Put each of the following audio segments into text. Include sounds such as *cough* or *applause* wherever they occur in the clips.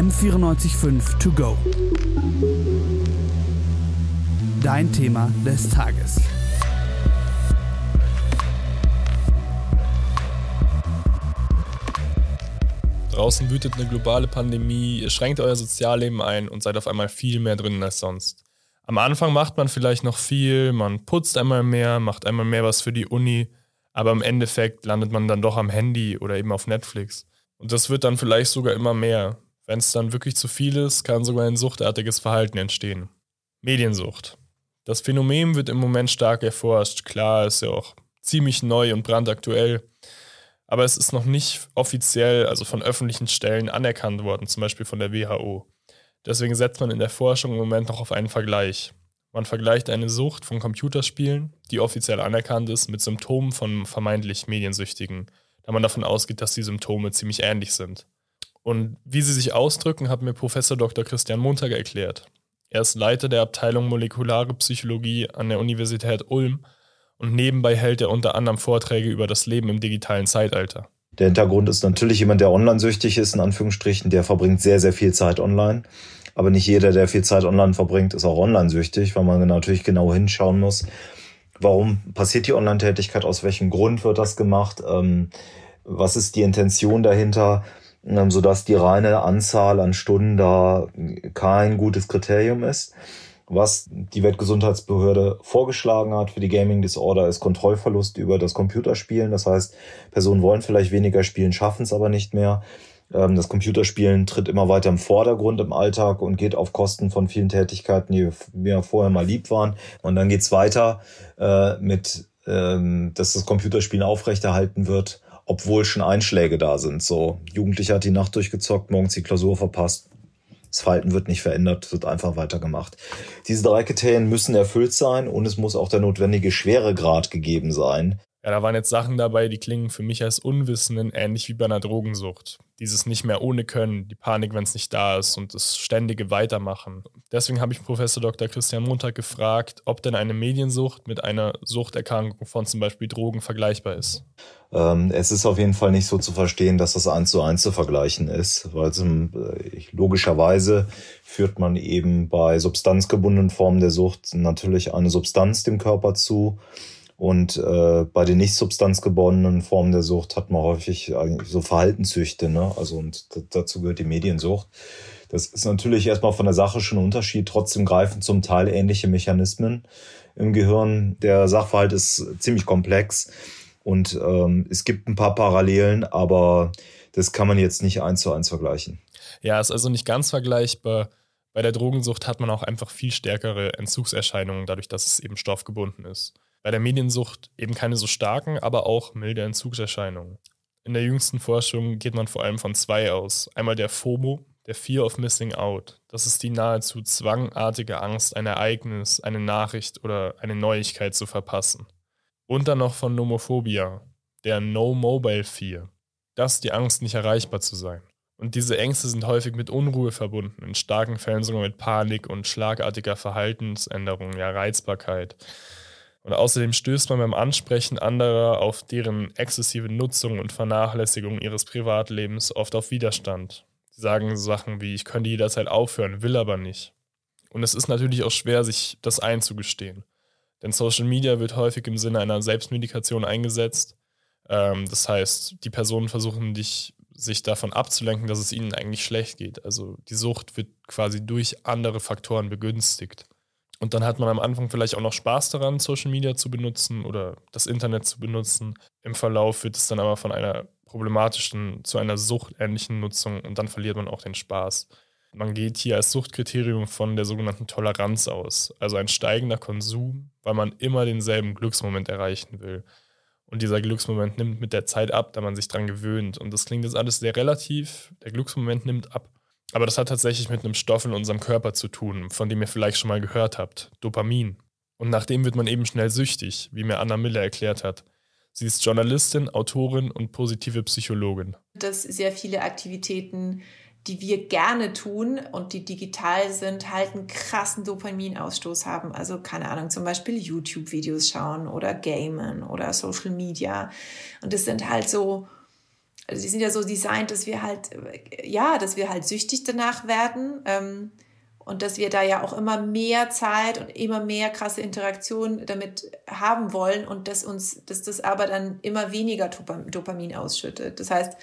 M945 To Go. Dein Thema des Tages. Draußen wütet eine globale Pandemie, ihr schränkt euer Sozialleben ein und seid auf einmal viel mehr drin als sonst. Am Anfang macht man vielleicht noch viel, man putzt einmal mehr, macht einmal mehr was für die Uni, aber im Endeffekt landet man dann doch am Handy oder eben auf Netflix. Und das wird dann vielleicht sogar immer mehr. Wenn es dann wirklich zu viel ist, kann sogar ein suchtartiges Verhalten entstehen. Mediensucht. Das Phänomen wird im Moment stark erforscht. Klar, ist ja auch ziemlich neu und brandaktuell aber es ist noch nicht offiziell, also von öffentlichen Stellen anerkannt worden, zum Beispiel von der WHO. Deswegen setzt man in der Forschung im Moment noch auf einen Vergleich. Man vergleicht eine Sucht von Computerspielen, die offiziell anerkannt ist, mit Symptomen von vermeintlich Mediensüchtigen, da man davon ausgeht, dass die Symptome ziemlich ähnlich sind. Und wie sie sich ausdrücken, hat mir Professor Dr. Christian Montag erklärt. Er ist Leiter der Abteilung Molekulare Psychologie an der Universität Ulm und nebenbei hält er unter anderem Vorträge über das Leben im digitalen Zeitalter. Der Hintergrund ist natürlich jemand, der online-süchtig ist, in Anführungsstrichen, der verbringt sehr, sehr viel Zeit online. Aber nicht jeder, der viel Zeit online verbringt, ist auch online-süchtig, weil man natürlich genau hinschauen muss, warum passiert die Online-Tätigkeit, aus welchem Grund wird das gemacht, ähm, was ist die Intention dahinter, sodass die reine Anzahl an Stunden da kein gutes Kriterium ist. Was die Weltgesundheitsbehörde vorgeschlagen hat für die Gaming Disorder ist Kontrollverlust über das Computerspielen. Das heißt, Personen wollen vielleicht weniger spielen, schaffen es aber nicht mehr. Ähm, das Computerspielen tritt immer weiter im Vordergrund im Alltag und geht auf Kosten von vielen Tätigkeiten, die mir vorher mal lieb waren. Und dann geht's weiter äh, mit, ähm, dass das Computerspielen aufrechterhalten wird, obwohl schon Einschläge da sind. So, Jugendlicher hat die Nacht durchgezockt, morgens die Klausur verpasst, das Verhalten wird nicht verändert, wird einfach weitergemacht. Diese drei Kriterien müssen erfüllt sein und es muss auch der notwendige Schweregrad gegeben sein. Ja, da waren jetzt Sachen dabei, die klingen für mich als Unwissenden ähnlich wie bei einer Drogensucht. Dieses nicht mehr ohne Können, die Panik, wenn es nicht da ist und das ständige Weitermachen. Deswegen habe ich Professor Dr. Christian Montag gefragt, ob denn eine Mediensucht mit einer Suchterkrankung von zum Beispiel Drogen vergleichbar ist. Ähm, es ist auf jeden Fall nicht so zu verstehen, dass das eins zu eins zu vergleichen ist, weil äh, logischerweise führt man eben bei substanzgebundenen Formen der Sucht natürlich eine Substanz dem Körper zu und äh, bei den nicht substanzgebundenen Formen der Sucht hat man häufig so Verhaltenssüchte, ne? Also und dazu gehört die Mediensucht. Das ist natürlich erstmal von der Sache schon ein Unterschied. Trotzdem greifen zum Teil ähnliche Mechanismen im Gehirn. Der Sachverhalt ist ziemlich komplex und ähm, es gibt ein paar Parallelen, aber das kann man jetzt nicht eins zu eins vergleichen. Ja, ist also nicht ganz vergleichbar. Bei der Drogensucht hat man auch einfach viel stärkere Entzugserscheinungen, dadurch, dass es eben stoffgebunden ist. Bei der Mediensucht eben keine so starken, aber auch milde Entzugserscheinungen. In der jüngsten Forschung geht man vor allem von zwei aus. Einmal der FOMO, der Fear of Missing Out. Das ist die nahezu zwangartige Angst, ein Ereignis, eine Nachricht oder eine Neuigkeit zu verpassen. Und dann noch von Nomophobia, der No Mobile Fear. Das ist die Angst, nicht erreichbar zu sein. Und diese Ängste sind häufig mit Unruhe verbunden, in starken Fällen sogar mit Panik und schlagartiger Verhaltensänderung, ja Reizbarkeit. Und außerdem stößt man beim Ansprechen anderer auf deren exzessive Nutzung und Vernachlässigung ihres Privatlebens oft auf Widerstand. Sie sagen Sachen wie, ich könnte jederzeit aufhören, will aber nicht. Und es ist natürlich auch schwer, sich das einzugestehen. Denn Social Media wird häufig im Sinne einer Selbstmedikation eingesetzt. Ähm, das heißt, die Personen versuchen dich, sich davon abzulenken, dass es ihnen eigentlich schlecht geht. Also die Sucht wird quasi durch andere Faktoren begünstigt. Und dann hat man am Anfang vielleicht auch noch Spaß daran, Social Media zu benutzen oder das Internet zu benutzen. Im Verlauf wird es dann aber von einer problematischen zu einer suchtähnlichen Nutzung und dann verliert man auch den Spaß. Man geht hier als Suchtkriterium von der sogenannten Toleranz aus, also ein steigender Konsum, weil man immer denselben Glücksmoment erreichen will. Und dieser Glücksmoment nimmt mit der Zeit ab, da man sich dran gewöhnt. Und das klingt jetzt alles sehr relativ. Der Glücksmoment nimmt ab. Aber das hat tatsächlich mit einem Stoff in unserem Körper zu tun, von dem ihr vielleicht schon mal gehört habt, Dopamin. Und nach dem wird man eben schnell süchtig, wie mir Anna Miller erklärt hat. Sie ist Journalistin, Autorin und positive Psychologin. Dass sehr viele Aktivitäten, die wir gerne tun und die digital sind, halt einen krassen Dopaminausstoß haben. Also keine Ahnung, zum Beispiel YouTube-Videos schauen oder Gamen oder Social Media. Und das sind halt so also die sind ja so designt, dass wir halt, ja, dass wir halt süchtig danach werden. Ähm, und dass wir da ja auch immer mehr Zeit und immer mehr krasse Interaktion damit haben wollen und dass uns, dass das aber dann immer weniger Dopamin ausschüttet. Das heißt,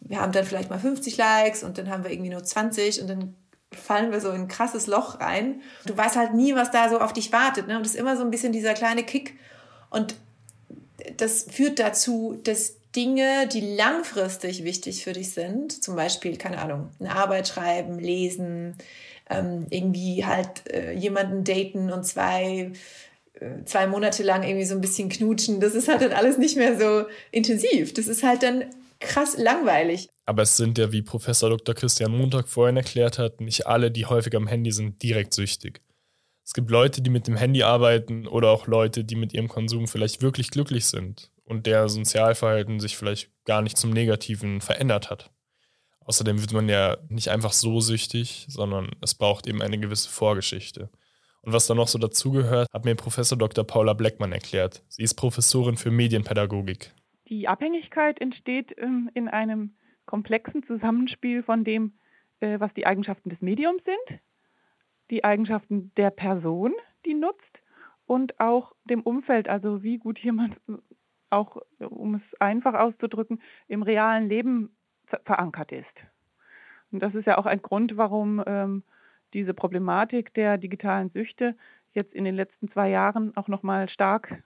wir haben dann vielleicht mal 50 Likes und dann haben wir irgendwie nur 20 und dann fallen wir so in ein krasses Loch rein. Du weißt halt nie, was da so auf dich wartet. Ne? Und das ist immer so ein bisschen dieser kleine Kick. Und das führt dazu, dass Dinge, die langfristig wichtig für dich sind, zum Beispiel, keine Ahnung, eine Arbeit schreiben, lesen, ähm, irgendwie halt äh, jemanden daten und zwei, äh, zwei Monate lang irgendwie so ein bisschen knutschen. Das ist halt dann alles nicht mehr so intensiv. Das ist halt dann krass langweilig. Aber es sind ja, wie Professor Dr. Christian Montag vorhin erklärt hat, nicht alle, die häufig am Handy sind, direkt süchtig. Es gibt Leute, die mit dem Handy arbeiten oder auch Leute, die mit ihrem Konsum vielleicht wirklich glücklich sind und der Sozialverhalten sich vielleicht gar nicht zum Negativen verändert hat. Außerdem wird man ja nicht einfach so süchtig, sondern es braucht eben eine gewisse Vorgeschichte. Und was da noch so dazugehört, hat mir Professor Dr. Paula Bleckmann erklärt. Sie ist Professorin für Medienpädagogik. Die Abhängigkeit entsteht ähm, in einem komplexen Zusammenspiel von dem, äh, was die Eigenschaften des Mediums sind, die Eigenschaften der Person, die nutzt und auch dem Umfeld, also wie gut jemand auch, um es einfach auszudrücken, im realen Leben verankert ist. Und das ist ja auch ein Grund, warum ähm, diese Problematik der digitalen Süchte jetzt in den letzten zwei Jahren auch nochmal stark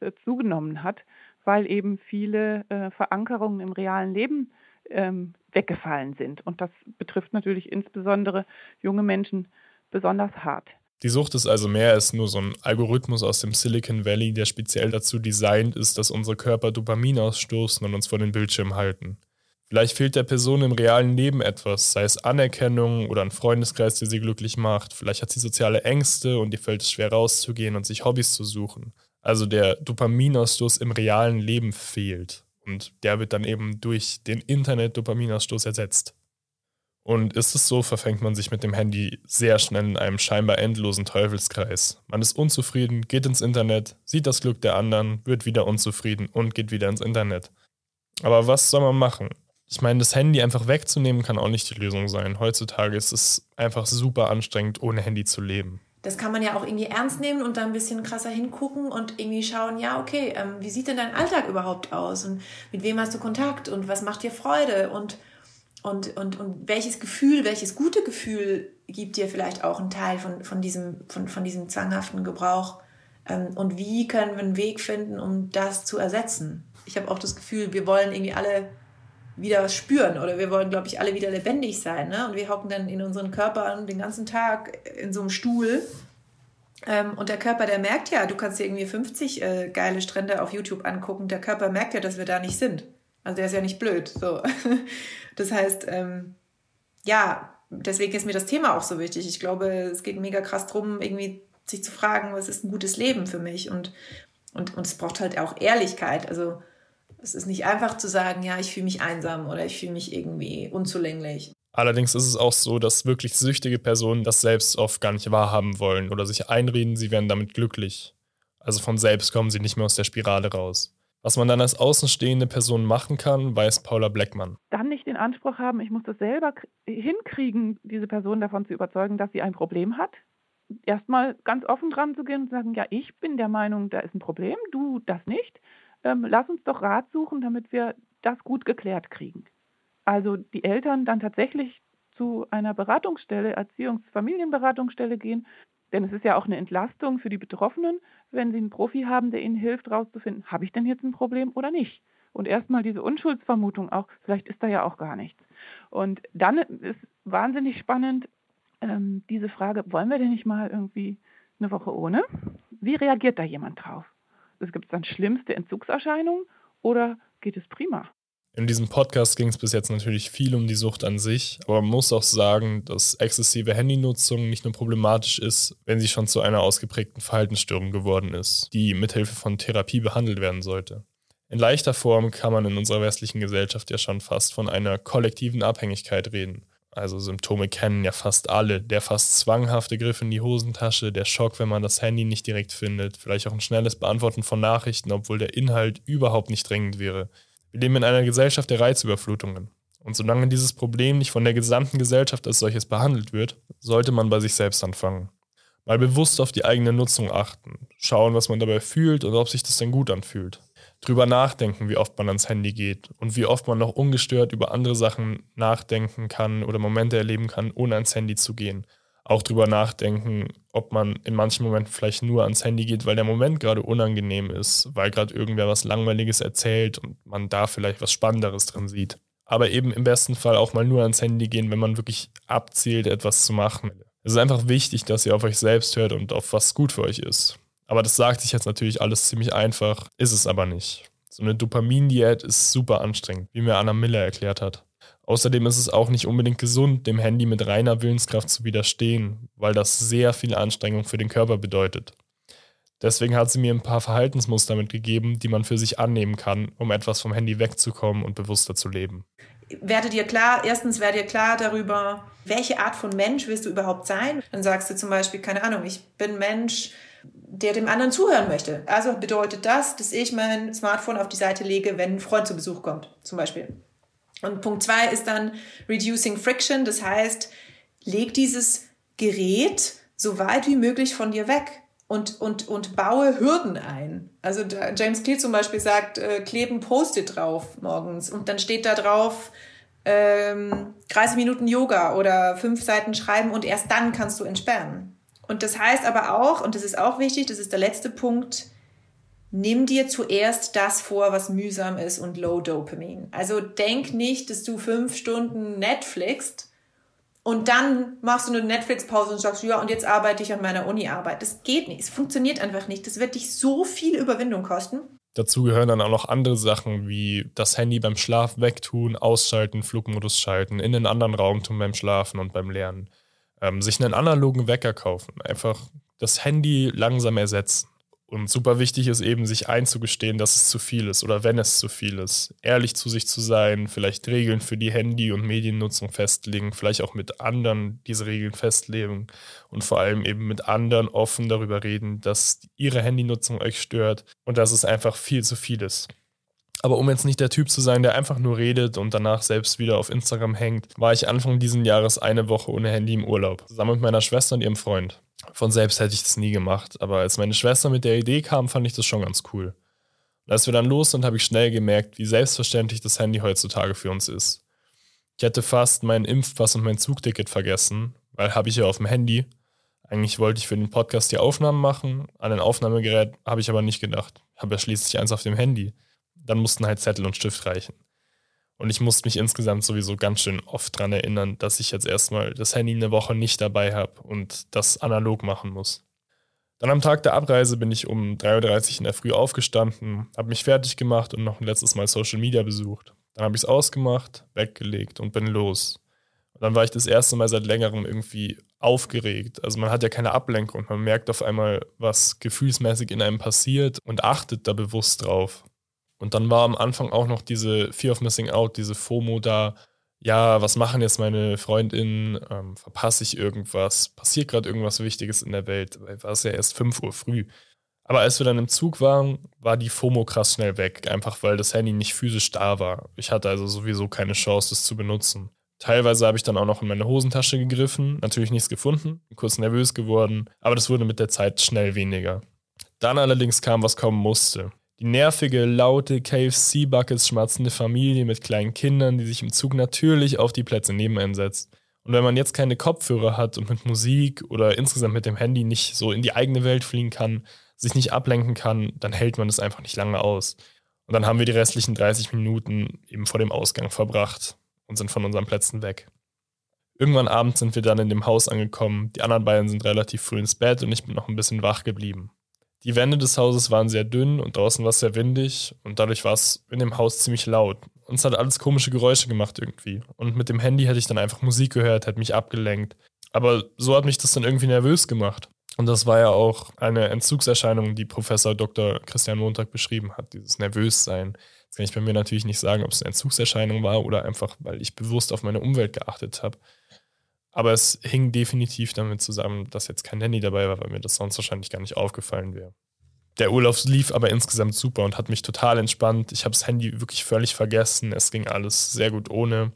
äh, zugenommen hat, weil eben viele äh, Verankerungen im realen Leben ähm, weggefallen sind. Und das betrifft natürlich insbesondere junge Menschen besonders hart. Die Sucht ist also mehr als nur so ein Algorithmus aus dem Silicon Valley, der speziell dazu designt ist, dass unsere Körper Dopamin ausstoßen und uns vor den Bildschirm halten. Vielleicht fehlt der Person im realen Leben etwas, sei es Anerkennung oder ein Freundeskreis, der sie glücklich macht. Vielleicht hat sie soziale Ängste und ihr fällt es schwer rauszugehen und sich Hobbys zu suchen. Also der Dopaminausstoß im realen Leben fehlt. Und der wird dann eben durch den Internet-Dopaminausstoß ersetzt. Und ist es so, verfängt man sich mit dem Handy sehr schnell in einem scheinbar endlosen Teufelskreis. Man ist unzufrieden, geht ins Internet, sieht das Glück der anderen, wird wieder unzufrieden und geht wieder ins Internet. Aber was soll man machen? Ich meine, das Handy einfach wegzunehmen kann auch nicht die Lösung sein. Heutzutage ist es einfach super anstrengend, ohne Handy zu leben. Das kann man ja auch irgendwie ernst nehmen und da ein bisschen krasser hingucken und irgendwie schauen, ja, okay, ähm, wie sieht denn dein Alltag überhaupt aus und mit wem hast du Kontakt und was macht dir Freude und, und, und, und welches Gefühl, welches gute Gefühl gibt dir vielleicht auch einen Teil von, von, diesem, von, von diesem zwanghaften Gebrauch ähm, und wie können wir einen Weg finden, um das zu ersetzen. Ich habe auch das Gefühl, wir wollen irgendwie alle wieder was spüren oder wir wollen, glaube ich, alle wieder lebendig sein. Ne? Und wir hocken dann in unseren Körpern den ganzen Tag in so einem Stuhl. Ähm, und der Körper, der merkt ja, du kannst dir irgendwie 50 äh, geile Strände auf YouTube angucken. Der Körper merkt ja, dass wir da nicht sind. Also der ist ja nicht blöd. So. *laughs* Das heißt, ähm, ja, deswegen ist mir das Thema auch so wichtig. Ich glaube, es geht mega krass drum, irgendwie sich zu fragen, was ist ein gutes Leben für mich? Und, und, und es braucht halt auch Ehrlichkeit. Also es ist nicht einfach zu sagen, ja, ich fühle mich einsam oder ich fühle mich irgendwie unzulänglich. Allerdings ist es auch so, dass wirklich süchtige Personen das selbst oft gar nicht wahrhaben wollen oder sich einreden, sie wären damit glücklich. Also von selbst kommen sie nicht mehr aus der Spirale raus. Was man dann als außenstehende Person machen kann, weiß Paula Blackmann. Dann nicht den Anspruch haben, ich muss das selber hinkriegen, diese Person davon zu überzeugen, dass sie ein Problem hat. Erstmal ganz offen dran zu gehen und sagen, ja, ich bin der Meinung, da ist ein Problem, du das nicht ähm, lass uns doch Rat suchen, damit wir das gut geklärt kriegen. Also die Eltern dann tatsächlich zu einer Beratungsstelle, Erziehungs-, Familienberatungsstelle gehen, denn es ist ja auch eine Entlastung für die Betroffenen, wenn sie einen Profi haben, der ihnen hilft, herauszufinden, habe ich denn jetzt ein Problem oder nicht? Und erstmal diese Unschuldsvermutung auch, vielleicht ist da ja auch gar nichts. Und dann ist wahnsinnig spannend ähm, diese Frage, wollen wir denn nicht mal irgendwie eine Woche ohne? Wie reagiert da jemand drauf? Es gibt dann schlimmste Entzugserscheinungen oder geht es prima? In diesem Podcast ging es bis jetzt natürlich viel um die Sucht an sich, aber man muss auch sagen, dass exzessive Handynutzung nicht nur problematisch ist, wenn sie schon zu einer ausgeprägten Verhaltensstörung geworden ist, die mithilfe von Therapie behandelt werden sollte. In leichter Form kann man in unserer westlichen Gesellschaft ja schon fast von einer kollektiven Abhängigkeit reden. Also Symptome kennen ja fast alle. Der fast zwanghafte Griff in die Hosentasche, der Schock, wenn man das Handy nicht direkt findet, vielleicht auch ein schnelles Beantworten von Nachrichten, obwohl der Inhalt überhaupt nicht dringend wäre. Wir leben in einer Gesellschaft der Reizüberflutungen. Und solange dieses Problem nicht von der gesamten Gesellschaft als solches behandelt wird, sollte man bei sich selbst anfangen. Mal bewusst auf die eigene Nutzung achten, schauen, was man dabei fühlt und ob sich das denn gut anfühlt. Drüber nachdenken, wie oft man ans Handy geht und wie oft man noch ungestört über andere Sachen nachdenken kann oder Momente erleben kann, ohne ans Handy zu gehen. Auch drüber nachdenken, ob man in manchen Momenten vielleicht nur ans Handy geht, weil der Moment gerade unangenehm ist, weil gerade irgendwer was Langweiliges erzählt und man da vielleicht was Spannenderes drin sieht. Aber eben im besten Fall auch mal nur ans Handy gehen, wenn man wirklich abzielt, etwas zu machen. Es ist einfach wichtig, dass ihr auf euch selbst hört und auf was gut für euch ist. Aber das sagt sich jetzt natürlich alles ziemlich einfach, ist es aber nicht. So eine Dopamin-Diät ist super anstrengend, wie mir Anna Miller erklärt hat. Außerdem ist es auch nicht unbedingt gesund, dem Handy mit reiner Willenskraft zu widerstehen, weil das sehr viel Anstrengung für den Körper bedeutet. Deswegen hat sie mir ein paar Verhaltensmuster mitgegeben, die man für sich annehmen kann, um etwas vom Handy wegzukommen und bewusster zu leben. Werde dir klar, erstens werde dir klar darüber, welche Art von Mensch willst du überhaupt sein. Dann sagst du zum Beispiel, keine Ahnung, ich bin Mensch, der dem anderen zuhören möchte. Also bedeutet das, dass ich mein Smartphone auf die Seite lege, wenn ein Freund zu Besuch kommt, zum Beispiel. Und Punkt zwei ist dann Reducing Friction, das heißt, leg dieses Gerät so weit wie möglich von dir weg und, und, und baue Hürden ein. Also James Clear zum Beispiel sagt, äh, kleben Post-it drauf morgens und dann steht da drauf, ähm, 30 Minuten Yoga oder fünf Seiten schreiben und erst dann kannst du entsperren. Und das heißt aber auch, und das ist auch wichtig, das ist der letzte Punkt, nimm dir zuerst das vor, was mühsam ist und Low Dopamin. Also denk nicht, dass du fünf Stunden Netflixt und dann machst du eine Netflix-Pause und sagst, ja, und jetzt arbeite ich an meiner Uni-Arbeit. Das geht nicht. Es funktioniert einfach nicht. Das wird dich so viel Überwindung kosten. Dazu gehören dann auch noch andere Sachen wie das Handy beim Schlaf wegtun, ausschalten, Flugmodus schalten, in einen anderen Raum tun beim Schlafen und beim Lernen ähm, sich einen analogen Wecker kaufen, einfach das Handy langsam ersetzen. Und super wichtig ist eben, sich einzugestehen, dass es zu viel ist oder wenn es zu viel ist. Ehrlich zu sich zu sein, vielleicht Regeln für die Handy- und Mediennutzung festlegen, vielleicht auch mit anderen diese Regeln festlegen und vor allem eben mit anderen offen darüber reden, dass ihre Handynutzung euch stört und dass es einfach viel zu viel ist. Aber um jetzt nicht der Typ zu sein, der einfach nur redet und danach selbst wieder auf Instagram hängt, war ich Anfang diesen Jahres eine Woche ohne Handy im Urlaub, zusammen mit meiner Schwester und ihrem Freund. Von selbst hätte ich das nie gemacht, aber als meine Schwester mit der Idee kam, fand ich das schon ganz cool. Als wir dann los sind, habe ich schnell gemerkt, wie selbstverständlich das Handy heutzutage für uns ist. Ich hatte fast meinen Impfpass und mein Zugticket vergessen, weil habe ich ja auf dem Handy. Eigentlich wollte ich für den Podcast die Aufnahmen machen, an ein Aufnahmegerät habe ich aber nicht gedacht. Habe ja schließlich eins auf dem Handy dann mussten halt Zettel und Stift reichen. Und ich musste mich insgesamt sowieso ganz schön oft daran erinnern, dass ich jetzt erstmal das Handy eine Woche nicht dabei habe und das analog machen muss. Dann am Tag der Abreise bin ich um 3.30 Uhr in der Früh aufgestanden, habe mich fertig gemacht und noch ein letztes Mal Social Media besucht. Dann habe ich es ausgemacht, weggelegt und bin los. Und dann war ich das erste Mal seit längerem irgendwie aufgeregt. Also man hat ja keine Ablenkung. Man merkt auf einmal, was gefühlsmäßig in einem passiert und achtet da bewusst drauf. Und dann war am Anfang auch noch diese Fear of Missing Out, diese FOMO da. Ja, was machen jetzt meine Freundinnen? Ähm, verpasse ich irgendwas? Passiert gerade irgendwas Wichtiges in der Welt? War es ja erst 5 Uhr früh. Aber als wir dann im Zug waren, war die FOMO krass schnell weg, einfach weil das Handy nicht physisch da war. Ich hatte also sowieso keine Chance, das zu benutzen. Teilweise habe ich dann auch noch in meine Hosentasche gegriffen, natürlich nichts gefunden, kurz nervös geworden, aber das wurde mit der Zeit schnell weniger. Dann allerdings kam, was kommen musste. Die nervige, laute KFC-Buckets schmatzende Familie mit kleinen Kindern, die sich im Zug natürlich auf die Plätze neben einen setzt. Und wenn man jetzt keine Kopfhörer hat und mit Musik oder insgesamt mit dem Handy nicht so in die eigene Welt fliegen kann, sich nicht ablenken kann, dann hält man das einfach nicht lange aus. Und dann haben wir die restlichen 30 Minuten eben vor dem Ausgang verbracht und sind von unseren Plätzen weg. Irgendwann abends sind wir dann in dem Haus angekommen. Die anderen beiden sind relativ früh ins Bett und ich bin noch ein bisschen wach geblieben. Die Wände des Hauses waren sehr dünn und draußen war es sehr windig und dadurch war es in dem Haus ziemlich laut. Und es hat alles komische Geräusche gemacht irgendwie. Und mit dem Handy hätte ich dann einfach Musik gehört, hätte mich abgelenkt. Aber so hat mich das dann irgendwie nervös gemacht. Und das war ja auch eine Entzugserscheinung, die Professor Dr. Christian Montag beschrieben hat, dieses Nervössein. Jetzt kann ich bei mir natürlich nicht sagen, ob es eine Entzugserscheinung war oder einfach, weil ich bewusst auf meine Umwelt geachtet habe. Aber es hing definitiv damit zusammen, dass jetzt kein Handy dabei war, weil mir das sonst wahrscheinlich gar nicht aufgefallen wäre. Der Urlaub lief aber insgesamt super und hat mich total entspannt. Ich habe das Handy wirklich völlig vergessen. Es ging alles sehr gut ohne.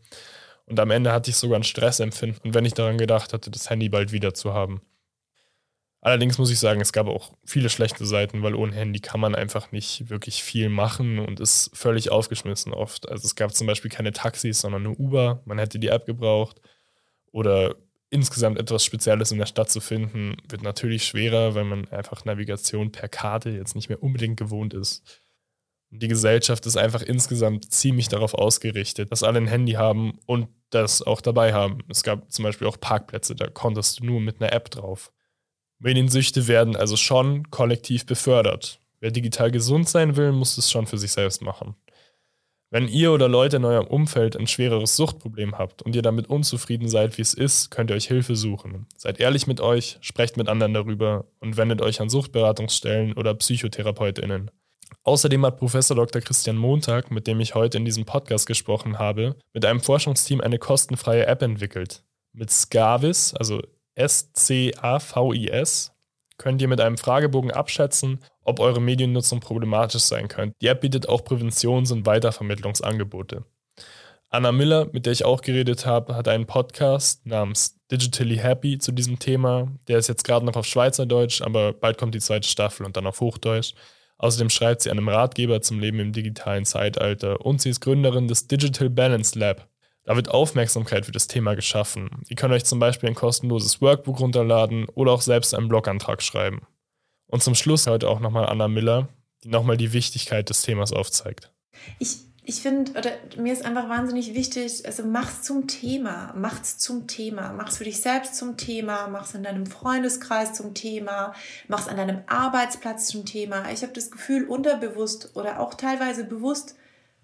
Und am Ende hatte ich sogar ein Stressempfinden, wenn ich daran gedacht hatte, das Handy bald wieder zu haben. Allerdings muss ich sagen, es gab auch viele schlechte Seiten, weil ohne Handy kann man einfach nicht wirklich viel machen und ist völlig aufgeschmissen oft. Also es gab zum Beispiel keine Taxis, sondern nur Uber. Man hätte die App gebraucht. Oder insgesamt etwas Spezielles in der Stadt zu finden, wird natürlich schwerer, weil man einfach Navigation per Karte jetzt nicht mehr unbedingt gewohnt ist. Die Gesellschaft ist einfach insgesamt ziemlich darauf ausgerichtet, dass alle ein Handy haben und das auch dabei haben. Es gab zum Beispiel auch Parkplätze, da konntest du nur mit einer App drauf. Mediensüchte werden also schon kollektiv befördert. Wer digital gesund sein will, muss es schon für sich selbst machen. Wenn ihr oder Leute in eurem Umfeld ein schwereres Suchtproblem habt und ihr damit unzufrieden seid, wie es ist, könnt ihr euch Hilfe suchen. Seid ehrlich mit euch, sprecht mit anderen darüber und wendet euch an Suchtberatungsstellen oder PsychotherapeutInnen. Außerdem hat Professor Dr. Christian Montag, mit dem ich heute in diesem Podcast gesprochen habe, mit einem Forschungsteam eine kostenfreie App entwickelt. Mit Scavis, also S-C-A-V-I-S, könnt ihr mit einem Fragebogen abschätzen, ob eure Mediennutzung problematisch sein könnte. Die App bietet auch Präventions- und Weitervermittlungsangebote. Anna Miller, mit der ich auch geredet habe, hat einen Podcast namens Digitally Happy zu diesem Thema. Der ist jetzt gerade noch auf Schweizerdeutsch, aber bald kommt die zweite Staffel und dann auf Hochdeutsch. Außerdem schreibt sie einem Ratgeber zum Leben im digitalen Zeitalter und sie ist Gründerin des Digital Balance Lab. Da wird Aufmerksamkeit für das Thema geschaffen. Ihr könnt euch zum Beispiel ein kostenloses Workbook runterladen oder auch selbst einen Blogantrag schreiben. Und zum Schluss heute auch nochmal Anna Miller, die nochmal die Wichtigkeit des Themas aufzeigt. Ich, ich finde, oder mir ist einfach wahnsinnig wichtig, also mach's zum Thema, mach's zum Thema, mach's für dich selbst zum Thema, mach's in deinem Freundeskreis zum Thema, mach's an deinem Arbeitsplatz zum Thema. Ich habe das Gefühl, unterbewusst oder auch teilweise bewusst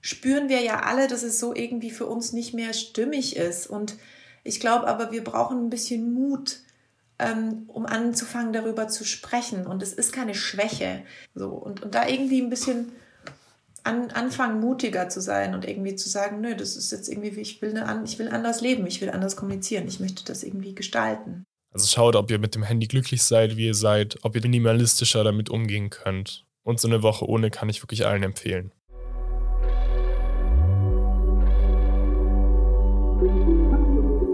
spüren wir ja alle, dass es so irgendwie für uns nicht mehr stimmig ist. Und ich glaube aber, wir brauchen ein bisschen Mut, ähm, um anzufangen, darüber zu sprechen. Und es ist keine Schwäche. So, und, und da irgendwie ein bisschen an, anfangen, mutiger zu sein und irgendwie zu sagen, nö, das ist jetzt irgendwie, ich will, eine, ich will anders leben, ich will anders kommunizieren, ich möchte das irgendwie gestalten. Also schaut, ob ihr mit dem Handy glücklich seid, wie ihr seid, ob ihr minimalistischer damit umgehen könnt. Und so eine Woche ohne kann ich wirklich allen empfehlen.